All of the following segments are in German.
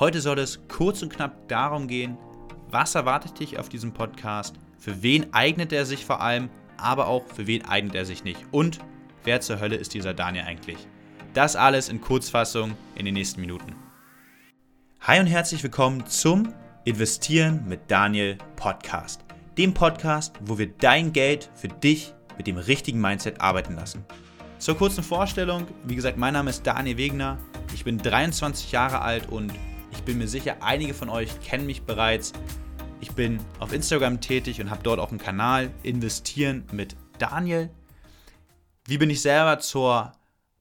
Heute soll es kurz und knapp darum gehen, was erwartet dich auf diesem Podcast, für wen eignet er sich vor allem, aber auch für wen eignet er sich nicht und wer zur Hölle ist dieser Daniel eigentlich. Das alles in Kurzfassung in den nächsten Minuten. Hi und herzlich willkommen zum Investieren mit Daniel Podcast. Dem Podcast, wo wir dein Geld für dich mit dem richtigen Mindset arbeiten lassen. Zur kurzen Vorstellung, wie gesagt, mein Name ist Daniel Wegner, ich bin 23 Jahre alt und ich bin mir sicher, einige von euch kennen mich bereits. Ich bin auf Instagram tätig und habe dort auch einen Kanal Investieren mit Daniel. Wie bin ich selber zur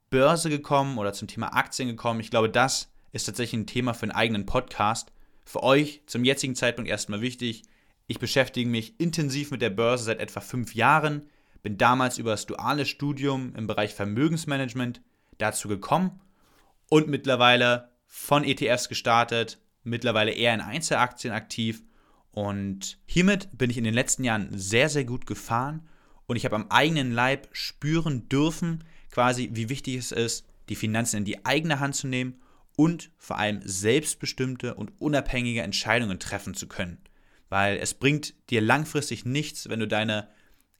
Börse gekommen oder zum Thema Aktien gekommen? Ich glaube, das ist tatsächlich ein Thema für einen eigenen Podcast. Für euch zum jetzigen Zeitpunkt erstmal wichtig. Ich beschäftige mich intensiv mit der Börse seit etwa fünf Jahren bin damals über das duale Studium im Bereich Vermögensmanagement dazu gekommen und mittlerweile von ETFs gestartet, mittlerweile eher in Einzelaktien aktiv und hiermit bin ich in den letzten Jahren sehr, sehr gut gefahren und ich habe am eigenen Leib spüren dürfen, quasi wie wichtig es ist, die Finanzen in die eigene Hand zu nehmen und vor allem selbstbestimmte und unabhängige Entscheidungen treffen zu können. Weil es bringt dir langfristig nichts, wenn du deine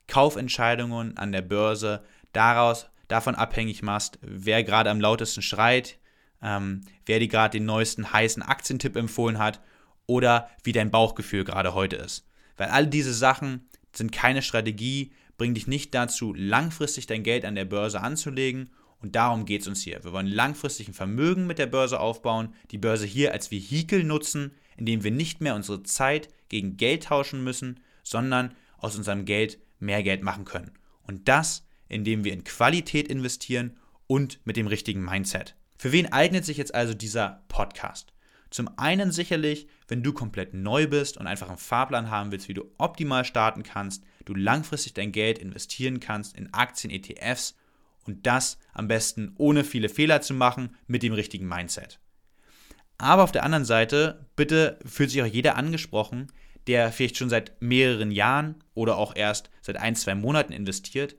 Kaufentscheidungen an der Börse daraus, davon abhängig machst, wer gerade am lautesten schreit, ähm, wer dir gerade den neuesten heißen Aktientipp empfohlen hat oder wie dein Bauchgefühl gerade heute ist. Weil all diese Sachen sind keine Strategie, bringen dich nicht dazu, langfristig dein Geld an der Börse anzulegen. Und darum geht es uns hier. Wir wollen langfristig ein Vermögen mit der Börse aufbauen, die Börse hier als Vehikel nutzen, indem wir nicht mehr unsere Zeit gegen Geld tauschen müssen, sondern aus unserem Geld mehr Geld machen können. Und das, indem wir in Qualität investieren und mit dem richtigen Mindset. Für wen eignet sich jetzt also dieser Podcast? Zum einen sicherlich, wenn du komplett neu bist und einfach einen Fahrplan haben willst, wie du optimal starten kannst, du langfristig dein Geld investieren kannst in Aktien, ETFs und das am besten ohne viele Fehler zu machen mit dem richtigen Mindset. Aber auf der anderen Seite, bitte fühlt sich auch jeder angesprochen, der vielleicht schon seit mehreren Jahren oder auch erst seit ein, zwei Monaten investiert,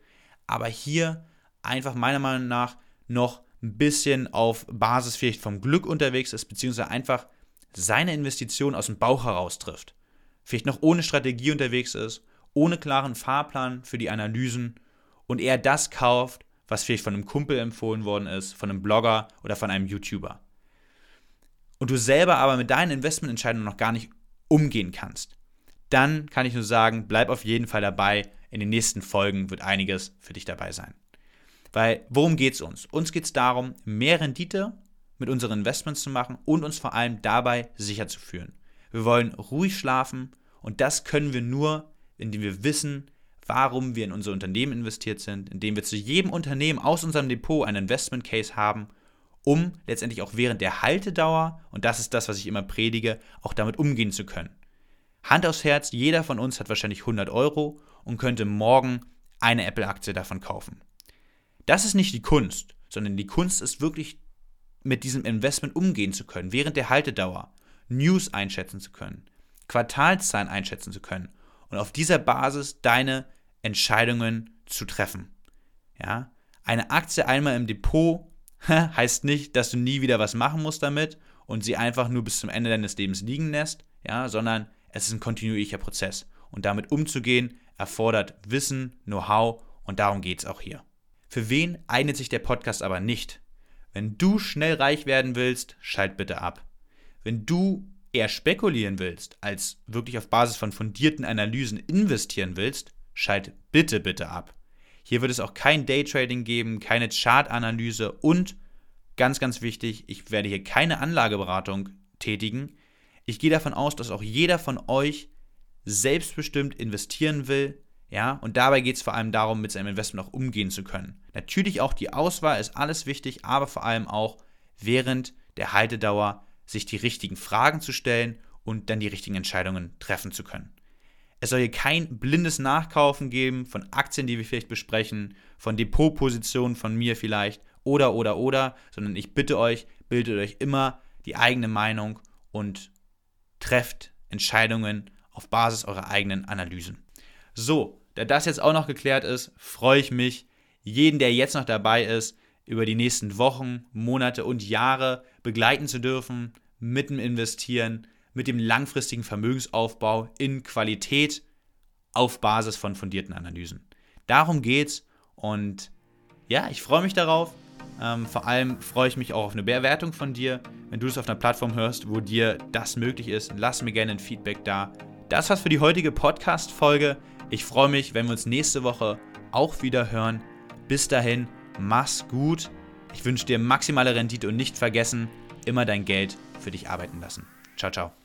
aber hier einfach meiner Meinung nach noch ein bisschen auf Basis vielleicht vom Glück unterwegs ist, beziehungsweise einfach seine Investition aus dem Bauch heraus trifft. Vielleicht noch ohne Strategie unterwegs ist, ohne klaren Fahrplan für die Analysen und eher das kauft, was vielleicht von einem Kumpel empfohlen worden ist, von einem Blogger oder von einem YouTuber. Und du selber aber mit deinen Investmententscheidungen noch gar nicht umgehen kannst, dann kann ich nur sagen, bleib auf jeden Fall dabei. In den nächsten Folgen wird einiges für dich dabei sein. Weil worum geht es uns? Uns geht es darum, mehr Rendite mit unseren Investments zu machen und uns vor allem dabei sicher zu fühlen. Wir wollen ruhig schlafen und das können wir nur, indem wir wissen, warum wir in unser Unternehmen investiert sind, indem wir zu jedem Unternehmen aus unserem Depot einen Investment Case haben, um letztendlich auch während der Haltedauer, und das ist das, was ich immer predige, auch damit umgehen zu können. Hand aufs Herz, jeder von uns hat wahrscheinlich 100 Euro und könnte morgen eine Apple-Aktie davon kaufen. Das ist nicht die Kunst, sondern die Kunst ist wirklich mit diesem Investment umgehen zu können, während der Haltedauer, News einschätzen zu können, Quartalszahlen einschätzen zu können und auf dieser Basis deine Entscheidungen zu treffen. Ja? Eine Aktie einmal im Depot heißt nicht, dass du nie wieder was machen musst damit und sie einfach nur bis zum Ende deines Lebens liegen lässt, ja, sondern es ist ein kontinuierlicher Prozess. Und damit umzugehen, erfordert Wissen, Know-how und darum geht es auch hier. Für wen eignet sich der Podcast aber nicht? Wenn du schnell reich werden willst, schalt bitte ab. Wenn du eher spekulieren willst, als wirklich auf Basis von fundierten Analysen investieren willst, schalt bitte, bitte ab. Hier wird es auch kein Daytrading geben, keine Chartanalyse und ganz, ganz wichtig, ich werde hier keine Anlageberatung tätigen. Ich gehe davon aus, dass auch jeder von euch selbstbestimmt investieren will, ja, und dabei geht es vor allem darum, mit seinem Investment auch umgehen zu können. Natürlich auch die Auswahl ist alles wichtig, aber vor allem auch während der Haltedauer sich die richtigen Fragen zu stellen und dann die richtigen Entscheidungen treffen zu können. Es soll hier kein blindes Nachkaufen geben von Aktien, die wir vielleicht besprechen, von Depotpositionen von mir vielleicht oder oder oder, sondern ich bitte euch, bildet euch immer die eigene Meinung und trefft Entscheidungen auf Basis eurer eigenen Analysen. So, da das jetzt auch noch geklärt ist, freue ich mich, jeden, der jetzt noch dabei ist, über die nächsten Wochen, Monate und Jahre begleiten zu dürfen, mit dem Investieren, mit dem langfristigen Vermögensaufbau in Qualität auf Basis von fundierten Analysen. Darum geht's und ja, ich freue mich darauf. Ähm, vor allem freue ich mich auch auf eine Bewertung von dir. Wenn du es auf einer Plattform hörst, wo dir das möglich ist, lass mir gerne ein Feedback da. Das war's für die heutige Podcast-Folge. Ich freue mich, wenn wir uns nächste Woche auch wieder hören. Bis dahin, mach's gut. Ich wünsche dir maximale Rendite und nicht vergessen, immer dein Geld für dich arbeiten lassen. Ciao, ciao.